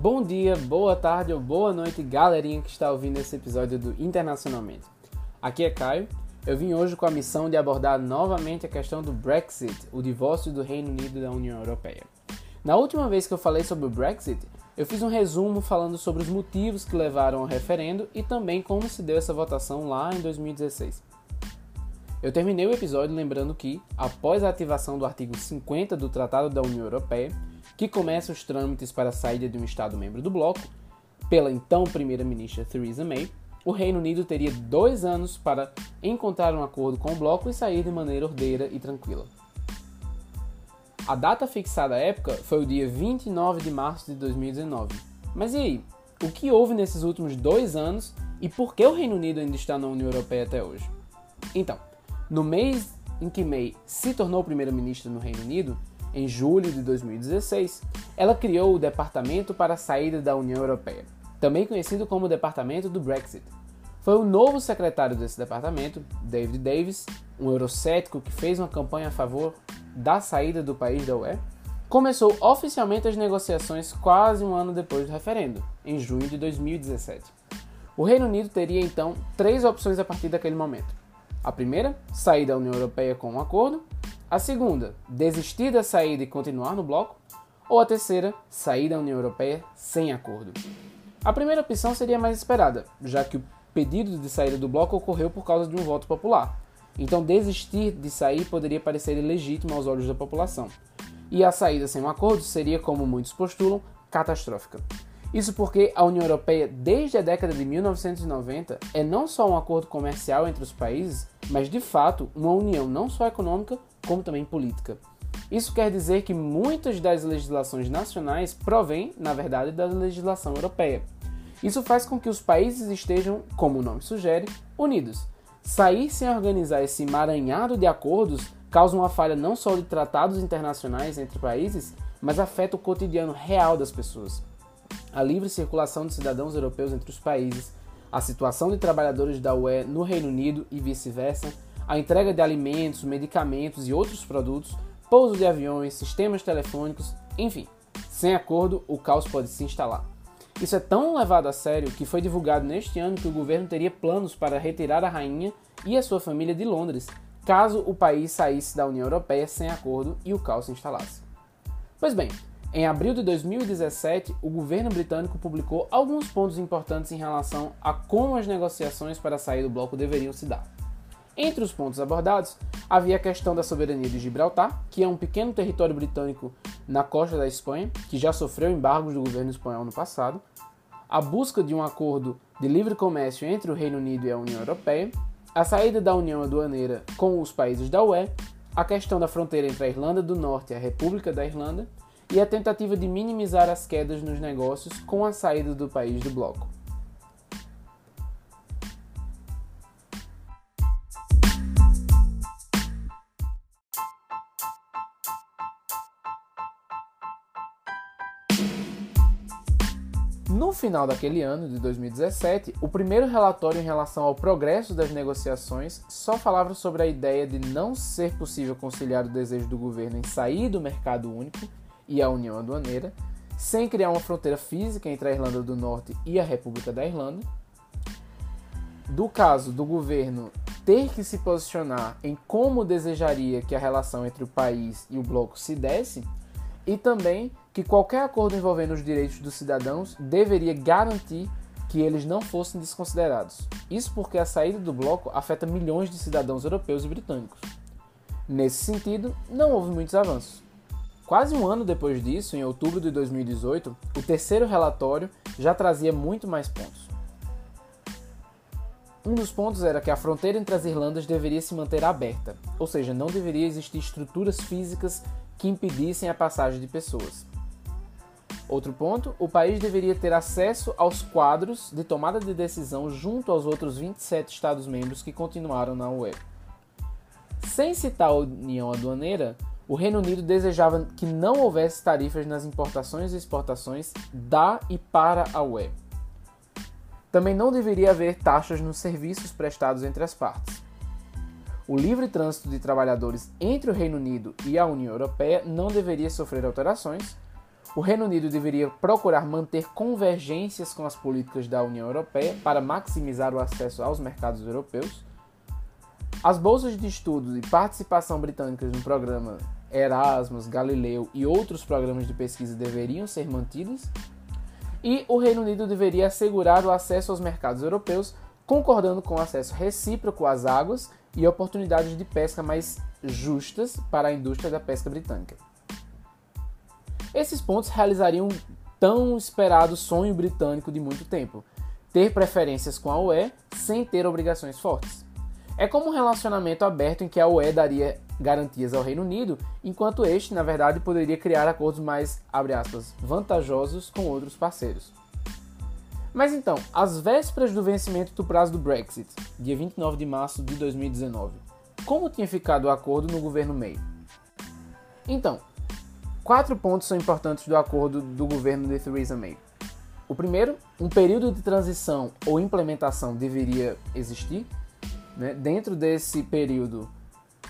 Bom dia, boa tarde ou boa noite, galerinha que está ouvindo esse episódio do Internacionalmente. Aqui é Caio. Eu vim hoje com a missão de abordar novamente a questão do Brexit, o divórcio do Reino Unido da União Europeia. Na última vez que eu falei sobre o Brexit, eu fiz um resumo falando sobre os motivos que levaram ao referendo e também como se deu essa votação lá em 2016. Eu terminei o episódio lembrando que, após a ativação do artigo 50 do Tratado da União Europeia, que começa os trâmites para a saída de um Estado-membro do bloco, pela então primeira-ministra Theresa May, o Reino Unido teria dois anos para encontrar um acordo com o bloco e sair de maneira ordeira e tranquila. A data fixada à época foi o dia 29 de março de 2019. Mas e aí? O que houve nesses últimos dois anos e por que o Reino Unido ainda está na União Europeia até hoje? Então, no mês em que May se tornou primeira-ministra no Reino Unido, em julho de 2016, ela criou o Departamento para a Saída da União Europeia, também conhecido como Departamento do Brexit. Foi o novo secretário desse departamento, David Davis, um eurocético que fez uma campanha a favor da saída do país da UE, começou oficialmente as negociações quase um ano depois do referendo, em junho de 2017. O Reino Unido teria então três opções a partir daquele momento a primeira, sair da União Europeia com um acordo. A segunda, desistir da saída e continuar no bloco. Ou a terceira, sair da União Europeia sem acordo. A primeira opção seria mais esperada, já que o pedido de saída do bloco ocorreu por causa de um voto popular. Então, desistir de sair poderia parecer ilegítimo aos olhos da população. E a saída sem um acordo seria, como muitos postulam, catastrófica. Isso porque a União Europeia, desde a década de 1990, é não só um acordo comercial entre os países, mas de fato uma união não só econômica, como também política. Isso quer dizer que muitas das legislações nacionais provêm, na verdade, da legislação europeia. Isso faz com que os países estejam, como o nome sugere, unidos. Sair sem organizar esse emaranhado de acordos causa uma falha não só de tratados internacionais entre países, mas afeta o cotidiano real das pessoas a livre circulação de cidadãos europeus entre os países, a situação de trabalhadores da UE no Reino Unido e vice-versa, a entrega de alimentos, medicamentos e outros produtos, pouso de aviões, sistemas telefônicos, enfim. Sem acordo, o caos pode se instalar. Isso é tão levado a sério que foi divulgado neste ano que o governo teria planos para retirar a rainha e a sua família de Londres, caso o país saísse da União Europeia sem acordo e o caos se instalasse. Pois bem, em abril de 2017, o governo britânico publicou alguns pontos importantes em relação a como as negociações para sair do bloco deveriam se dar. Entre os pontos abordados, havia a questão da soberania de Gibraltar, que é um pequeno território britânico na costa da Espanha, que já sofreu embargos do governo espanhol no passado, a busca de um acordo de livre comércio entre o Reino Unido e a União Europeia, a saída da União Aduaneira com os países da UE, a questão da fronteira entre a Irlanda do Norte e a República da Irlanda e a tentativa de minimizar as quedas nos negócios com a saída do país do bloco. No final daquele ano, de 2017, o primeiro relatório em relação ao progresso das negociações só falava sobre a ideia de não ser possível conciliar o desejo do governo em sair do mercado único e a União Aduaneira, sem criar uma fronteira física entre a Irlanda do Norte e a República da Irlanda. Do caso do governo ter que se posicionar em como desejaria que a relação entre o país e o bloco se desse, e também que qualquer acordo envolvendo os direitos dos cidadãos deveria garantir que eles não fossem desconsiderados. Isso porque a saída do bloco afeta milhões de cidadãos europeus e britânicos. Nesse sentido, não houve muitos avanços. Quase um ano depois disso, em outubro de 2018, o terceiro relatório já trazia muito mais pontos. Um dos pontos era que a fronteira entre as Irlandas deveria se manter aberta, ou seja, não deveria existir estruturas físicas que impedissem a passagem de pessoas. Outro ponto, o país deveria ter acesso aos quadros de tomada de decisão junto aos outros 27 Estados-membros que continuaram na UE. Sem citar a União Aduaneira, o Reino Unido desejava que não houvesse tarifas nas importações e exportações da e para a UE. Também não deveria haver taxas nos serviços prestados entre as partes. O livre trânsito de trabalhadores entre o Reino Unido e a União Europeia não deveria sofrer alterações. o Reino Unido deveria procurar manter convergências com as políticas da União Europeia para maximizar o acesso aos mercados europeus. As bolsas de estudos e participação britânicas no programa Erasmus, Galileu e outros programas de pesquisa deveriam ser mantidas. E o Reino Unido deveria assegurar o acesso aos mercados europeus, concordando com o acesso recíproco às águas e oportunidades de pesca mais justas para a indústria da pesca britânica. Esses pontos realizariam tão esperado sonho britânico de muito tempo: ter preferências com a UE sem ter obrigações fortes. É como um relacionamento aberto em que a UE daria garantias ao Reino Unido, enquanto este, na verdade, poderia criar acordos mais, aspas, vantajosos com outros parceiros. Mas então, às vésperas do vencimento do prazo do Brexit, dia 29 de março de 2019, como tinha ficado o acordo no governo May? Então, quatro pontos são importantes do acordo do governo de Theresa May. O primeiro, um período de transição ou implementação deveria existir, né, dentro desse período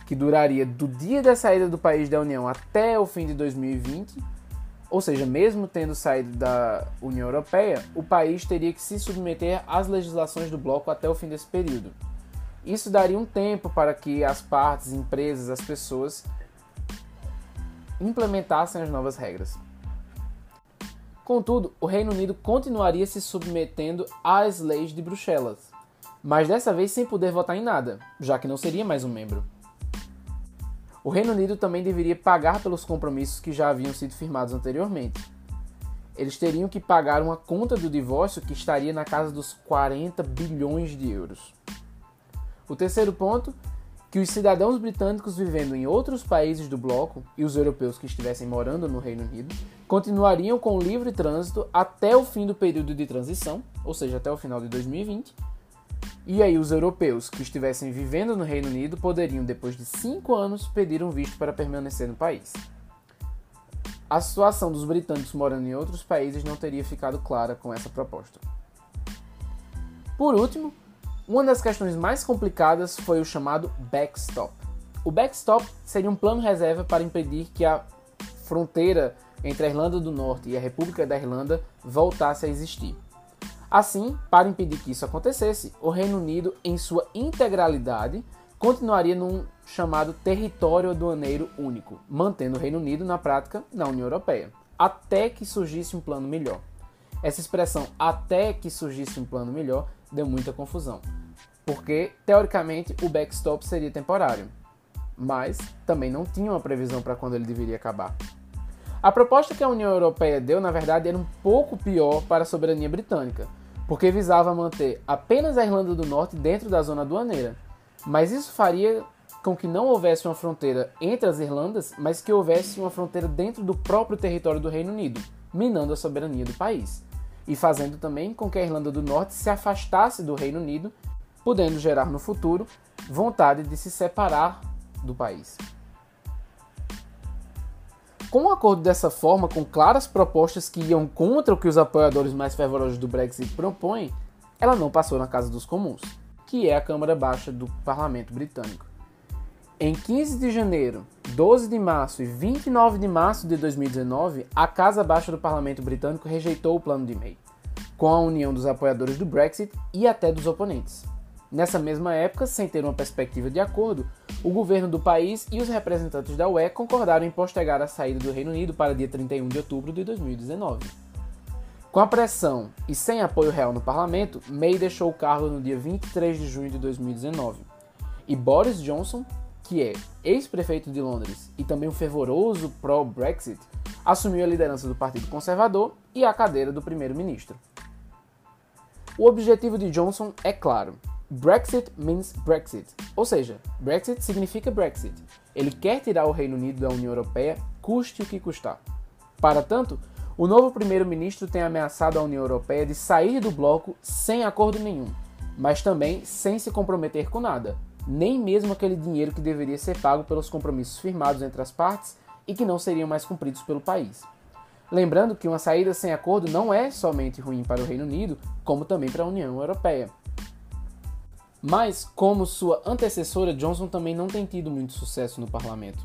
que duraria do dia da saída do país da União até o fim de 2020, ou seja, mesmo tendo saído da União Europeia, o país teria que se submeter às legislações do bloco até o fim desse período. Isso daria um tempo para que as partes, empresas, as pessoas implementassem as novas regras. Contudo, o Reino Unido continuaria se submetendo às leis de Bruxelas, mas dessa vez sem poder votar em nada, já que não seria mais um membro. O Reino Unido também deveria pagar pelos compromissos que já haviam sido firmados anteriormente. Eles teriam que pagar uma conta do divórcio que estaria na casa dos 40 bilhões de euros. O terceiro ponto, que os cidadãos britânicos vivendo em outros países do bloco e os europeus que estivessem morando no Reino Unido continuariam com livre trânsito até o fim do período de transição, ou seja, até o final de 2020, e aí, os europeus que estivessem vivendo no Reino Unido poderiam, depois de cinco anos, pedir um visto para permanecer no país. A situação dos britânicos morando em outros países não teria ficado clara com essa proposta. Por último, uma das questões mais complicadas foi o chamado backstop. O backstop seria um plano reserva para impedir que a fronteira entre a Irlanda do Norte e a República da Irlanda voltasse a existir. Assim, para impedir que isso acontecesse, o Reino Unido, em sua integralidade, continuaria num chamado território aduaneiro único, mantendo o Reino Unido na prática na União Europeia, até que surgisse um plano melhor. Essa expressão até que surgisse um plano melhor deu muita confusão, porque teoricamente o backstop seria temporário, mas também não tinha uma previsão para quando ele deveria acabar. A proposta que a União Europeia deu, na verdade, era um pouco pior para a soberania britânica, porque visava manter apenas a Irlanda do Norte dentro da zona aduaneira. Mas isso faria com que não houvesse uma fronteira entre as Irlandas, mas que houvesse uma fronteira dentro do próprio território do Reino Unido, minando a soberania do país, e fazendo também com que a Irlanda do Norte se afastasse do Reino Unido, podendo gerar no futuro vontade de se separar do país. Com um acordo dessa forma, com claras propostas que iam contra o que os apoiadores mais fervorosos do Brexit propõem, ela não passou na Casa dos Comuns, que é a Câmara Baixa do Parlamento Britânico. Em 15 de janeiro, 12 de março e 29 de março de 2019, a Casa Baixa do Parlamento Britânico rejeitou o plano de May, com a união dos apoiadores do Brexit e até dos oponentes. Nessa mesma época, sem ter uma perspectiva de acordo, o governo do país e os representantes da UE concordaram em postergar a saída do Reino Unido para dia 31 de outubro de 2019. Com a pressão e sem apoio real no parlamento, May deixou o cargo no dia 23 de junho de 2019. E Boris Johnson, que é ex-prefeito de Londres e também um fervoroso pró-Brexit, assumiu a liderança do Partido Conservador e a cadeira do primeiro-ministro. O objetivo de Johnson é claro: Brexit means Brexit, ou seja, Brexit significa Brexit. Ele quer tirar o Reino Unido da União Europeia, custe o que custar. Para tanto, o novo primeiro-ministro tem ameaçado a União Europeia de sair do bloco sem acordo nenhum, mas também sem se comprometer com nada, nem mesmo aquele dinheiro que deveria ser pago pelos compromissos firmados entre as partes e que não seriam mais cumpridos pelo país. Lembrando que uma saída sem acordo não é somente ruim para o Reino Unido, como também para a União Europeia. Mas, como sua antecessora, Johnson também não tem tido muito sucesso no parlamento.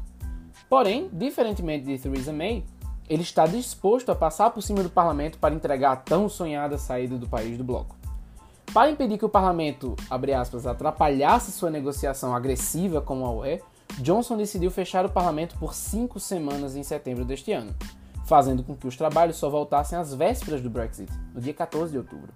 Porém, diferentemente de Theresa May, ele está disposto a passar por cima do parlamento para entregar a tão sonhada saída do país do bloco. Para impedir que o parlamento, aspas, atrapalhasse sua negociação agressiva com a UE, Johnson decidiu fechar o parlamento por cinco semanas em setembro deste ano, fazendo com que os trabalhos só voltassem às vésperas do Brexit, no dia 14 de outubro.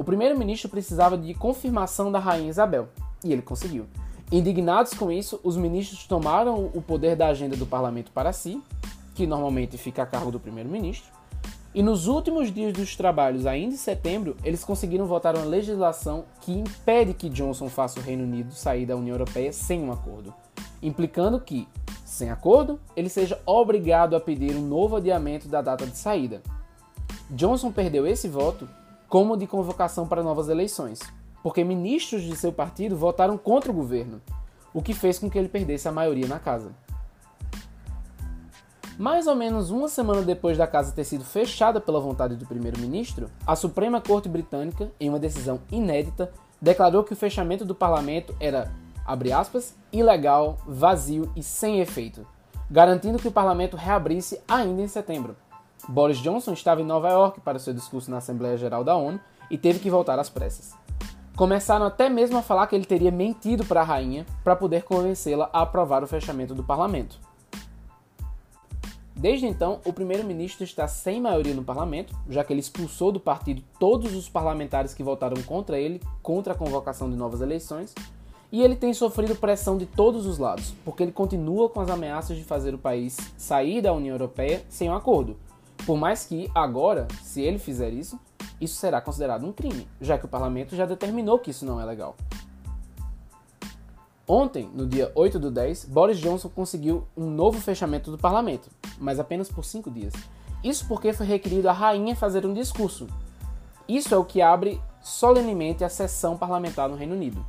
O primeiro-ministro precisava de confirmação da rainha Isabel, e ele conseguiu. Indignados com isso, os ministros tomaram o poder da agenda do parlamento para si, que normalmente fica a cargo do primeiro-ministro, e nos últimos dias dos trabalhos, ainda em setembro, eles conseguiram votar uma legislação que impede que Johnson faça o Reino Unido sair da União Europeia sem um acordo, implicando que, sem acordo, ele seja obrigado a pedir um novo adiamento da data de saída. Johnson perdeu esse voto como de convocação para novas eleições, porque ministros de seu partido votaram contra o governo, o que fez com que ele perdesse a maioria na casa. Mais ou menos uma semana depois da casa ter sido fechada pela vontade do primeiro-ministro, a Suprema Corte Britânica, em uma decisão inédita, declarou que o fechamento do parlamento era, abre aspas, ilegal, vazio e sem efeito, garantindo que o parlamento reabrisse ainda em setembro. Boris Johnson estava em Nova York para seu discurso na Assembleia Geral da ONU e teve que voltar às pressas. Começaram até mesmo a falar que ele teria mentido para a rainha para poder convencê-la a aprovar o fechamento do parlamento. Desde então, o primeiro-ministro está sem maioria no parlamento, já que ele expulsou do partido todos os parlamentares que votaram contra ele, contra a convocação de novas eleições, e ele tem sofrido pressão de todos os lados, porque ele continua com as ameaças de fazer o país sair da União Europeia sem um acordo. Por mais que, agora, se ele fizer isso, isso será considerado um crime, já que o parlamento já determinou que isso não é legal. Ontem, no dia 8 do 10, Boris Johnson conseguiu um novo fechamento do parlamento, mas apenas por cinco dias. Isso porque foi requerido a rainha fazer um discurso. Isso é o que abre solenemente a sessão parlamentar no Reino Unido.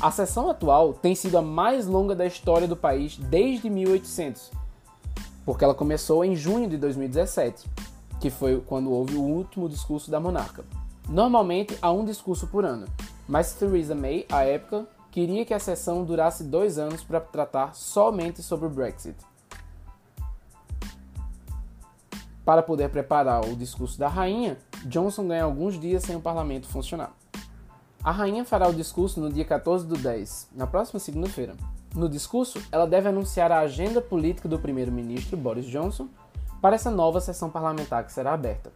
A sessão atual tem sido a mais longa da história do país desde 1800, porque ela começou em junho de 2017 que foi quando houve o último discurso da monarca. Normalmente há um discurso por ano, mas Theresa May, à época, queria que a sessão durasse dois anos para tratar somente sobre o Brexit. Para poder preparar o discurso da rainha, Johnson ganha alguns dias sem o parlamento funcionar. A rainha fará o discurso no dia 14 do 10, na próxima segunda-feira. No discurso, ela deve anunciar a agenda política do primeiro-ministro Boris Johnson para essa nova sessão parlamentar que será aberta.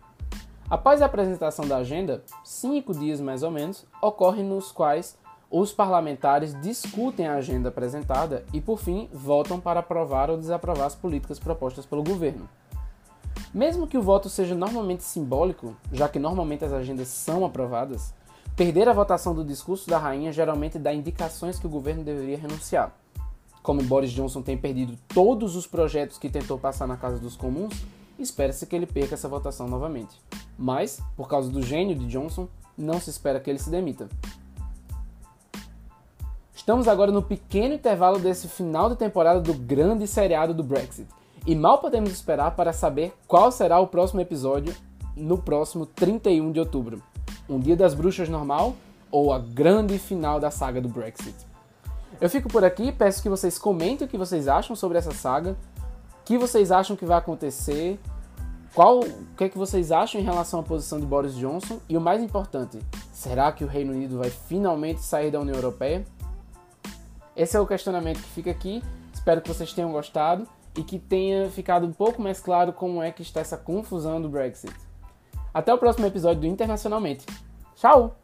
Após a apresentação da agenda, cinco dias mais ou menos, ocorrem nos quais os parlamentares discutem a agenda apresentada e, por fim, votam para aprovar ou desaprovar as políticas propostas pelo governo. Mesmo que o voto seja normalmente simbólico, já que normalmente as agendas são aprovadas, perder a votação do discurso da rainha geralmente dá indicações que o governo deveria renunciar como Boris Johnson tem perdido todos os projetos que tentou passar na Casa dos Comuns, espera-se que ele perca essa votação novamente. Mas, por causa do gênio de Johnson, não se espera que ele se demita. Estamos agora no pequeno intervalo desse final de temporada do grande seriado do Brexit. E mal podemos esperar para saber qual será o próximo episódio no próximo 31 de outubro. Um Dia das Bruxas normal ou a grande final da saga do Brexit. Eu fico por aqui, peço que vocês comentem o que vocês acham sobre essa saga, o que vocês acham que vai acontecer, qual, o que é que vocês acham em relação à posição de Boris Johnson e o mais importante, será que o Reino Unido vai finalmente sair da União Europeia? Esse é o questionamento que fica aqui. Espero que vocês tenham gostado e que tenha ficado um pouco mais claro como é que está essa confusão do Brexit. Até o próximo episódio do Internacionalmente. Tchau!